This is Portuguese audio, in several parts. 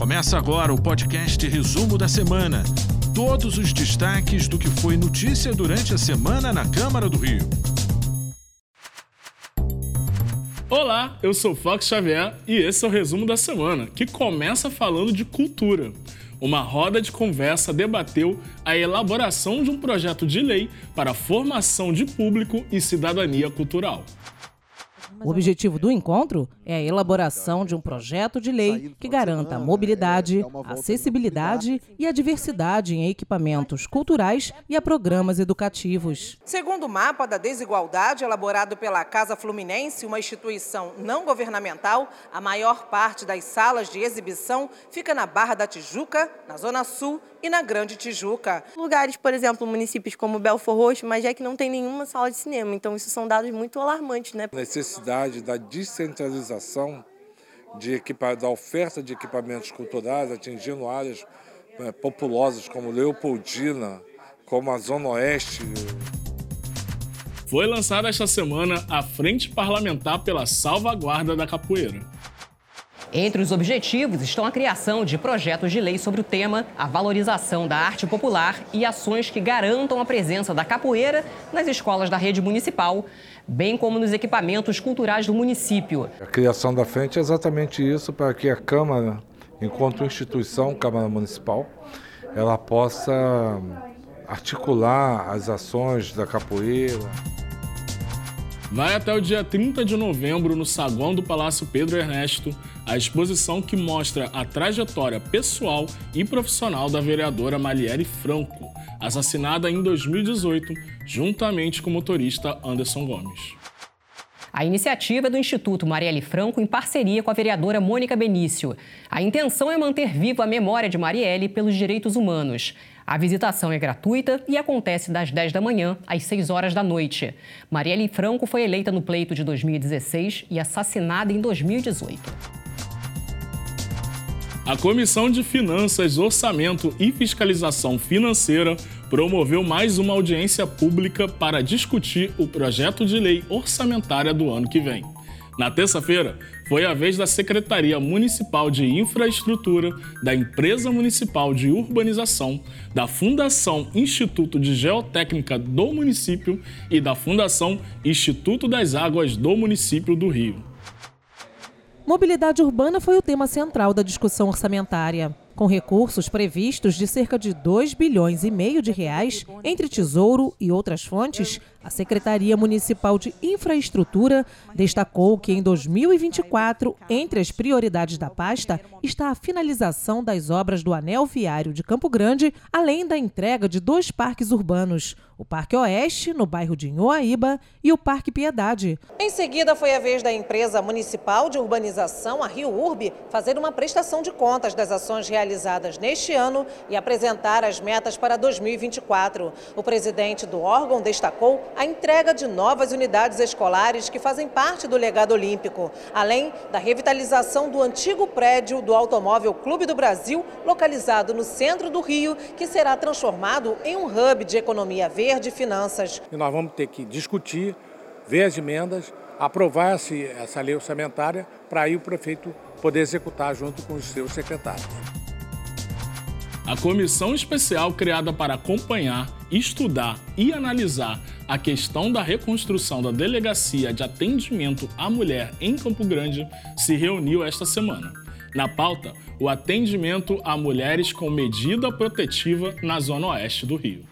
Começa agora o podcast Resumo da Semana. Todos os destaques do que foi notícia durante a semana na Câmara do Rio. Olá, eu sou Fox Xavier e esse é o Resumo da Semana, que começa falando de cultura. Uma roda de conversa debateu a elaboração de um projeto de lei para a formação de público e cidadania cultural. O objetivo do encontro é a elaboração de um projeto de lei que garanta a mobilidade, a acessibilidade e a diversidade em equipamentos culturais e a programas educativos. Segundo o mapa da desigualdade elaborado pela Casa Fluminense, uma instituição não governamental, a maior parte das salas de exibição fica na Barra da Tijuca, na Zona Sul e na Grande Tijuca. Lugares, por exemplo, municípios como Belfor Roxo, mas é que não tem nenhuma sala de cinema. Então, isso são dados muito alarmantes, né? A necessidade da descentralização de da oferta de equipamentos culturais, atingindo áreas é, populosas como Leopoldina, como a Zona Oeste. Foi lançada esta semana a Frente Parlamentar pela Salvaguarda da Capoeira. Entre os objetivos estão a criação de projetos de lei sobre o tema, a valorização da arte popular e ações que garantam a presença da capoeira nas escolas da rede municipal, bem como nos equipamentos culturais do município. A criação da frente é exatamente isso, para que a Câmara, enquanto instituição, Câmara Municipal, ela possa articular as ações da capoeira. Vai até o dia 30 de novembro no saguão do Palácio Pedro Ernesto a exposição que mostra a trajetória pessoal e profissional da vereadora Maliere Franco, assassinada em 2018, juntamente com o motorista Anderson Gomes. A iniciativa é do Instituto Marielle Franco em parceria com a vereadora Mônica Benício. A intenção é manter viva a memória de Marielle pelos direitos humanos. A visitação é gratuita e acontece das 10 da manhã às 6 horas da noite. Marielle Franco foi eleita no pleito de 2016 e assassinada em 2018. A Comissão de Finanças, Orçamento e Fiscalização Financeira promoveu mais uma audiência pública para discutir o projeto de lei orçamentária do ano que vem. Na terça-feira, foi a vez da Secretaria Municipal de Infraestrutura, da Empresa Municipal de Urbanização, da Fundação Instituto de Geotécnica do município e da Fundação Instituto das Águas do município do Rio. Mobilidade urbana foi o tema central da discussão orçamentária com recursos previstos de cerca de 2 bilhões e meio de reais entre Tesouro e outras fontes, a Secretaria Municipal de Infraestrutura destacou que em 2024, entre as prioridades da pasta, está a finalização das obras do Anel Viário de Campo Grande, além da entrega de dois parques urbanos, o Parque Oeste, no bairro de Inhoaíba, e o Parque Piedade. Em seguida, foi a vez da empresa municipal de urbanização, a Rio Urbe, fazer uma prestação de contas das ações realizadas neste ano e apresentar as metas para 2024. O presidente do órgão destacou a entrega de novas unidades escolares que fazem parte do legado olímpico, além da revitalização do antigo prédio do Automóvel Clube do Brasil, localizado no centro do Rio, que será transformado em um hub de economia verde e finanças. E nós vamos ter que discutir, ver as emendas, aprovar essa lei orçamentária para aí o prefeito poder executar junto com os seus secretários. A comissão especial criada para acompanhar, estudar e analisar a questão da reconstrução da Delegacia de Atendimento à Mulher em Campo Grande se reuniu esta semana. Na pauta, o atendimento a mulheres com medida protetiva na Zona Oeste do Rio.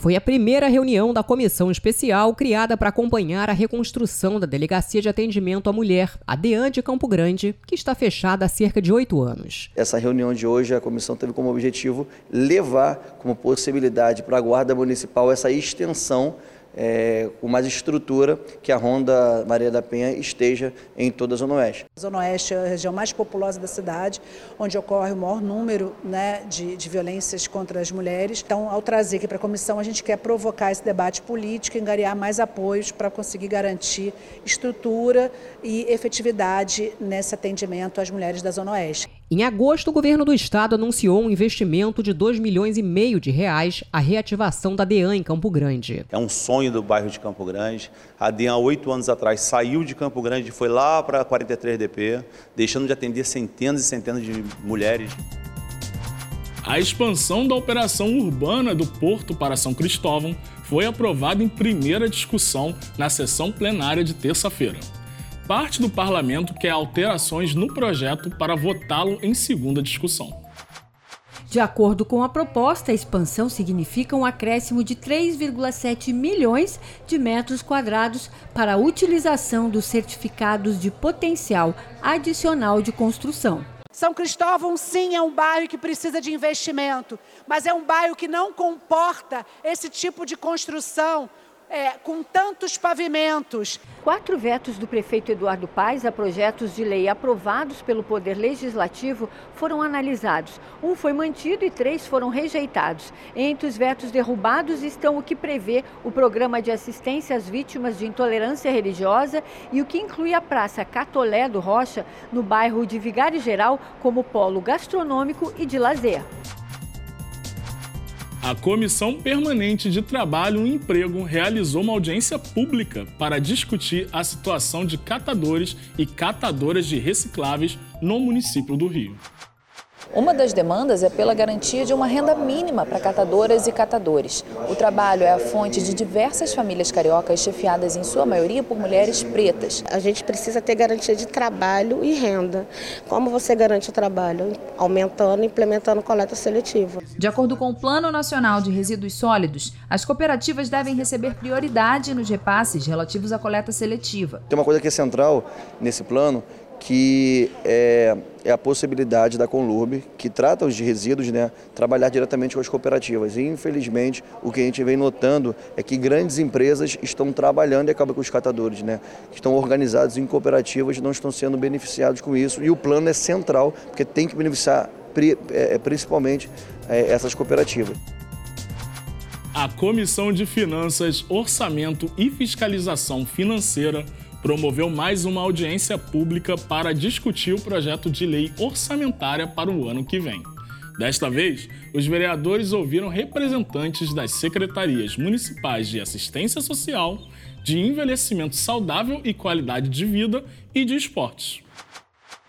Foi a primeira reunião da comissão especial criada para acompanhar a reconstrução da Delegacia de Atendimento à Mulher, a DEAN de Campo Grande, que está fechada há cerca de oito anos. Essa reunião de hoje, a comissão teve como objetivo levar como possibilidade para a Guarda Municipal essa extensão é, com mais estrutura que a Ronda Maria da Penha esteja em toda a Zona Oeste. A Zona Oeste é a região mais populosa da cidade, onde ocorre o maior número né, de, de violências contra as mulheres. Então, ao trazer aqui para a comissão, a gente quer provocar esse debate político e angariar mais apoios para conseguir garantir estrutura e efetividade nesse atendimento às mulheres da Zona Oeste. Em agosto, o governo do estado anunciou um investimento de 2 milhões e meio de reais à reativação da DEAN em Campo Grande. É um sonho do bairro de Campo Grande. A DEAN, há oito anos atrás, saiu de Campo Grande e foi lá para 43DP, deixando de atender centenas e centenas de mulheres. A expansão da operação urbana do Porto para São Cristóvão foi aprovada em primeira discussão na sessão plenária de terça-feira. Parte do parlamento quer alterações no projeto para votá-lo em segunda discussão. De acordo com a proposta, a expansão significa um acréscimo de 3,7 milhões de metros quadrados para a utilização dos certificados de potencial adicional de construção. São Cristóvão, sim, é um bairro que precisa de investimento, mas é um bairro que não comporta esse tipo de construção é, com tantos pavimentos. Quatro vetos do prefeito Eduardo Paes a projetos de lei aprovados pelo Poder Legislativo foram analisados. Um foi mantido e três foram rejeitados. Entre os vetos derrubados estão o que prevê o programa de assistência às vítimas de intolerância religiosa e o que inclui a Praça Catolé do Rocha, no bairro de Vigário Geral, como polo gastronômico e de lazer. A Comissão Permanente de Trabalho e Emprego realizou uma audiência pública para discutir a situação de catadores e catadoras de recicláveis no município do Rio. Uma das demandas é pela garantia de uma renda mínima para catadoras e catadores. O trabalho é a fonte de diversas famílias cariocas chefiadas em sua maioria por mulheres pretas. A gente precisa ter garantia de trabalho e renda. Como você garante o trabalho? Aumentando e implementando coleta seletiva. De acordo com o Plano Nacional de Resíduos Sólidos, as cooperativas devem receber prioridade nos repasses relativos à coleta seletiva. Tem uma coisa que é central nesse plano, que é, é, a possibilidade da Conlurb, que trata os resíduos, né, trabalhar diretamente com as cooperativas. E, infelizmente, o que a gente vem notando é que grandes empresas estão trabalhando e acabam com os catadores, né, que estão organizados em cooperativas não estão sendo beneficiados com isso. E o plano é central, porque tem que beneficiar é, principalmente é, essas cooperativas. A Comissão de Finanças, Orçamento e Fiscalização Financeira promoveu mais uma audiência pública para discutir o projeto de lei orçamentária para o ano que vem. Desta vez, os vereadores ouviram representantes das secretarias municipais de assistência social, de envelhecimento saudável e qualidade de vida e de esportes.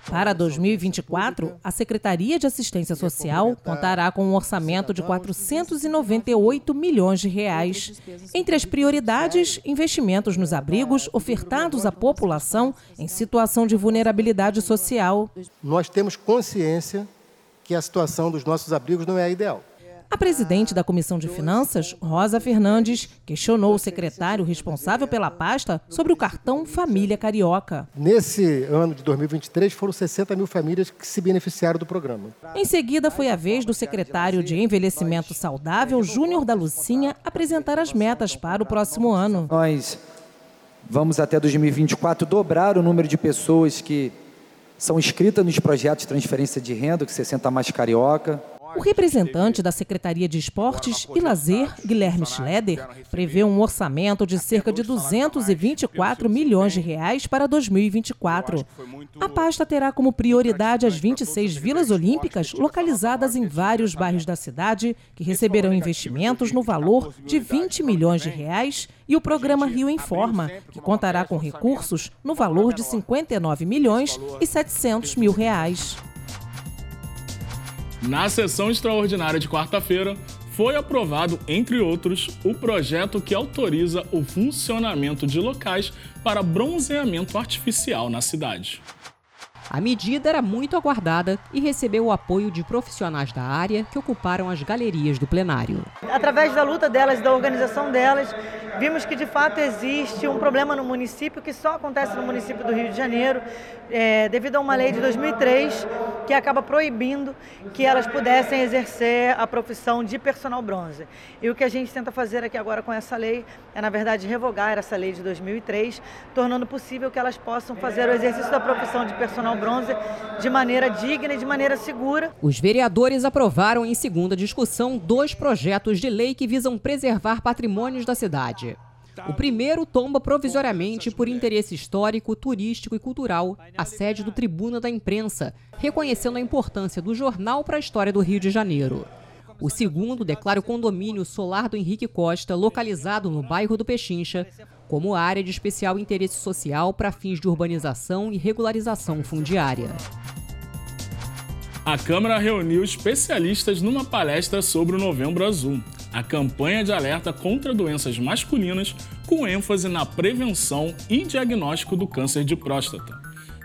Para 2024, a Secretaria de Assistência Social contará com um orçamento de 498 milhões de reais. Entre as prioridades, investimentos nos abrigos ofertados à população em situação de vulnerabilidade social. Nós temos consciência que a situação dos nossos abrigos não é a ideal. A presidente da Comissão de Finanças, Rosa Fernandes, questionou o secretário responsável pela pasta sobre o cartão Família Carioca. Nesse ano de 2023, foram 60 mil famílias que se beneficiaram do programa. Em seguida, foi a vez do secretário de Envelhecimento Saudável, Júnior da Lucinha, apresentar as metas para o próximo ano. Nós vamos até 2024 dobrar o número de pessoas que são inscritas nos projetos de transferência de renda, que 60 mais carioca. O representante da Secretaria de Esportes e Lazer, Guilherme Schleder, prevê um orçamento de cerca de 224 milhões de reais para 2024. A pasta terá como prioridade as 26 vilas olímpicas localizadas em vários bairros da cidade, que receberão investimentos no valor de 20 milhões de reais, e o programa Rio Informa, que contará com recursos no valor de 59 milhões e 700 mil reais. Na sessão extraordinária de quarta-feira, foi aprovado, entre outros, o projeto que autoriza o funcionamento de locais para bronzeamento artificial na cidade. A medida era muito aguardada e recebeu o apoio de profissionais da área que ocuparam as galerias do plenário. Através da luta delas e da organização delas, vimos que de fato existe um problema no município que só acontece no município do Rio de Janeiro, é, devido a uma lei de 2003 que acaba proibindo que elas pudessem exercer a profissão de personal bronze. E o que a gente tenta fazer aqui agora com essa lei é, na verdade, revogar essa lei de 2003, tornando possível que elas possam fazer o exercício da profissão de personal bronze de maneira digna e de maneira segura. Os vereadores aprovaram em segunda discussão dois projetos de lei que visam preservar patrimônios da cidade. O primeiro tomba provisoriamente por interesse histórico, turístico e cultural a sede do Tribuna da Imprensa, reconhecendo a importância do jornal para a história do Rio de Janeiro. O segundo declara o condomínio Solar do Henrique Costa, localizado no bairro do Pechincha, como área de especial interesse social para fins de urbanização e regularização fundiária. A Câmara reuniu especialistas numa palestra sobre o Novembro Azul, a campanha de alerta contra doenças masculinas com ênfase na prevenção e diagnóstico do câncer de próstata.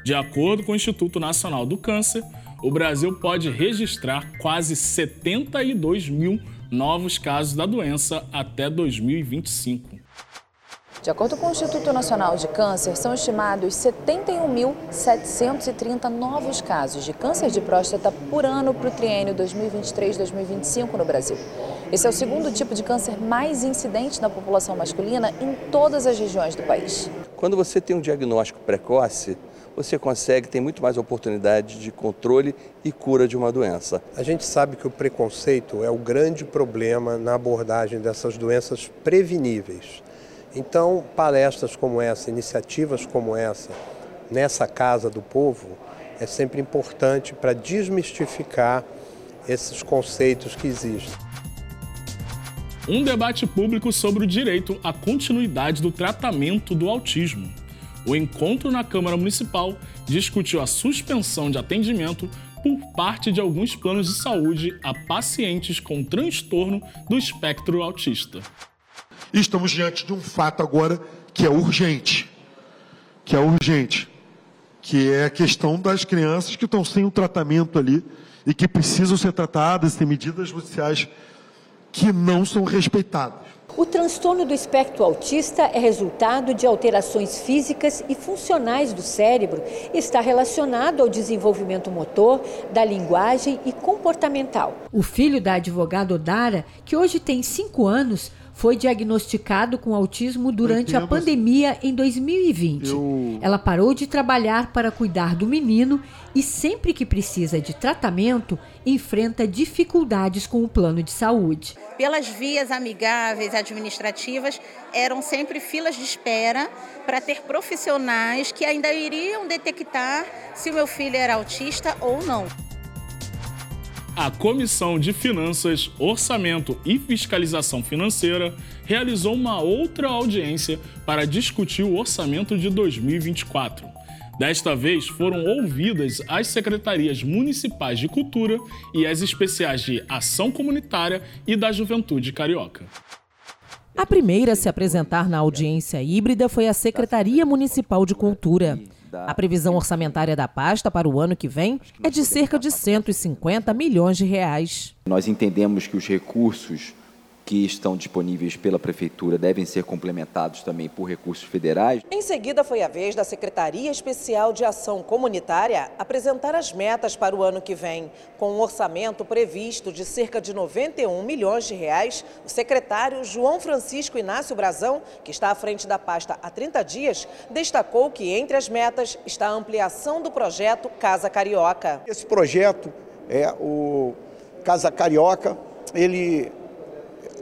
De acordo com o Instituto Nacional do Câncer, o Brasil pode registrar quase 72 mil novos casos da doença até 2025. De acordo com o Instituto Nacional de Câncer, são estimados 71.730 novos casos de câncer de próstata por ano para o triênio 2023-2025 no Brasil. Esse é o segundo tipo de câncer mais incidente na população masculina em todas as regiões do país. Quando você tem um diagnóstico precoce, você consegue, tem muito mais oportunidade de controle e cura de uma doença. A gente sabe que o preconceito é o grande problema na abordagem dessas doenças preveníveis. Então, palestras como essa, iniciativas como essa, nessa Casa do Povo, é sempre importante para desmistificar esses conceitos que existem. Um debate público sobre o direito à continuidade do tratamento do autismo. O encontro na Câmara Municipal discutiu a suspensão de atendimento por parte de alguns planos de saúde a pacientes com transtorno do espectro autista. Estamos diante de um fato agora que é urgente, que é urgente, que é a questão das crianças que estão sem o tratamento ali e que precisam ser tratadas, tem medidas judiciais que não são respeitadas. O transtorno do espectro autista é resultado de alterações físicas e funcionais do cérebro e está relacionado ao desenvolvimento motor, da linguagem e comportamental. O filho da advogada Odara, que hoje tem 5 anos, foi diagnosticado com autismo durante a pandemia em 2020. Eu... Ela parou de trabalhar para cuidar do menino e sempre que precisa de tratamento, enfrenta dificuldades com o plano de saúde. Pelas vias amigáveis administrativas, eram sempre filas de espera para ter profissionais que ainda iriam detectar se o meu filho era autista ou não a Comissão de Finanças, Orçamento e Fiscalização Financeira realizou uma outra audiência para discutir o orçamento de 2024. Desta vez foram ouvidas as secretarias municipais de cultura e as especiais de ação comunitária e da juventude carioca. A primeira a se apresentar na audiência híbrida foi a Secretaria Municipal de Cultura. A previsão orçamentária da pasta para o ano que vem é de cerca de 150 milhões de reais. Nós entendemos que os recursos que estão disponíveis pela Prefeitura devem ser complementados também por recursos federais. Em seguida, foi a vez da Secretaria Especial de Ação Comunitária apresentar as metas para o ano que vem. Com um orçamento previsto de cerca de 91 milhões de reais, o secretário João Francisco Inácio Brazão, que está à frente da pasta há 30 dias, destacou que entre as metas está a ampliação do projeto Casa Carioca. Esse projeto é o Casa Carioca, ele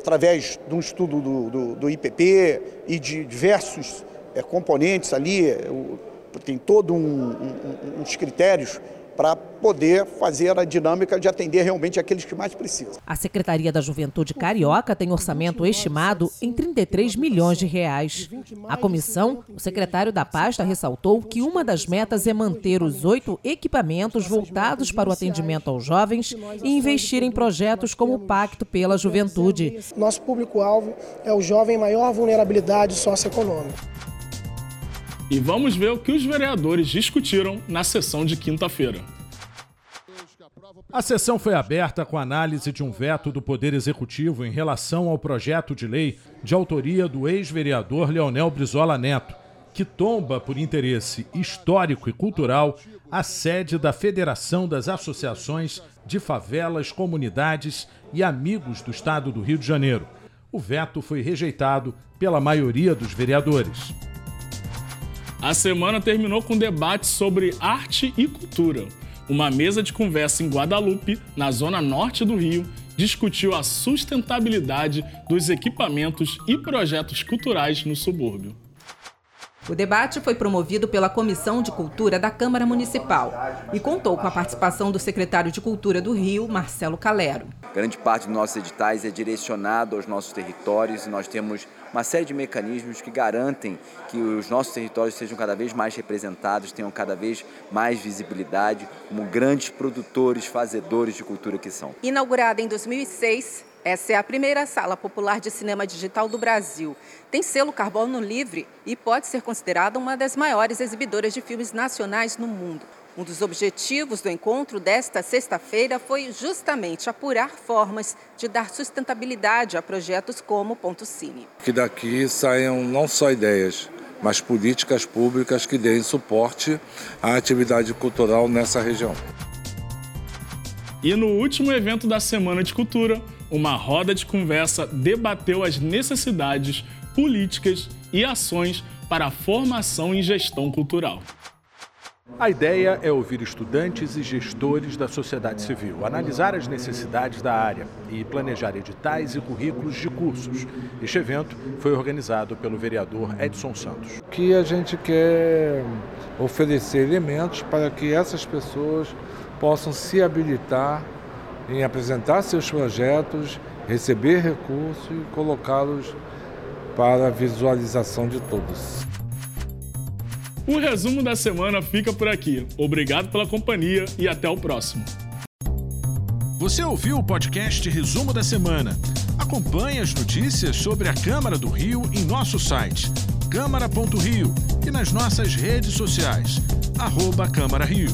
através de um estudo do, do, do IPP e de diversos é, componentes ali, o, tem todos um, um, uns critérios para poder fazer a dinâmica de atender realmente aqueles que mais precisam. A Secretaria da Juventude Carioca tem orçamento estimado em 33 milhões de reais. A comissão, o secretário da pasta ressaltou que uma das metas é manter os oito equipamentos voltados para o atendimento aos jovens e investir em projetos como o Pacto pela Juventude. Nosso público-alvo é o jovem maior vulnerabilidade socioeconômica. E vamos ver o que os vereadores discutiram na sessão de quinta-feira. A sessão foi aberta com análise de um veto do Poder Executivo em relação ao projeto de lei de autoria do ex-vereador Leonel Brizola Neto, que tomba por interesse histórico e cultural a sede da Federação das Associações de Favelas, Comunidades e Amigos do Estado do Rio de Janeiro. O veto foi rejeitado pela maioria dos vereadores. A semana terminou com debate sobre arte e cultura. Uma mesa de conversa em Guadalupe, na zona norte do Rio, discutiu a sustentabilidade dos equipamentos e projetos culturais no subúrbio. O debate foi promovido pela Comissão de Cultura da Câmara Municipal e contou com a participação do secretário de Cultura do Rio, Marcelo Calero. Grande parte dos nossos editais é direcionado aos nossos territórios e nós temos uma série de mecanismos que garantem que os nossos territórios sejam cada vez mais representados, tenham cada vez mais visibilidade como grandes produtores, fazedores de cultura que são. Inaugurada em 2006, essa é a primeira sala popular de cinema digital do Brasil. Tem selo carbono livre e pode ser considerada uma das maiores exibidoras de filmes nacionais no mundo. Um dos objetivos do encontro desta sexta-feira foi justamente apurar formas de dar sustentabilidade a projetos como Ponto Cine. Que daqui saiam não só ideias, mas políticas públicas que deem suporte à atividade cultural nessa região. E no último evento da Semana de Cultura, uma roda de conversa debateu as necessidades, políticas e ações para a formação em gestão cultural. A ideia é ouvir estudantes e gestores da sociedade civil, analisar as necessidades da área e planejar editais e currículos de cursos. Este evento foi organizado pelo vereador Edson Santos. Que a gente quer oferecer elementos para que essas pessoas possam se habilitar em apresentar seus projetos, receber recursos e colocá-los para a visualização de todos. O resumo da semana fica por aqui. Obrigado pela companhia e até o próximo. Você ouviu o podcast Resumo da Semana? Acompanhe as notícias sobre a Câmara do Rio em nosso site câmara.rio e nas nossas redes sociais, arroba Câmara Rio.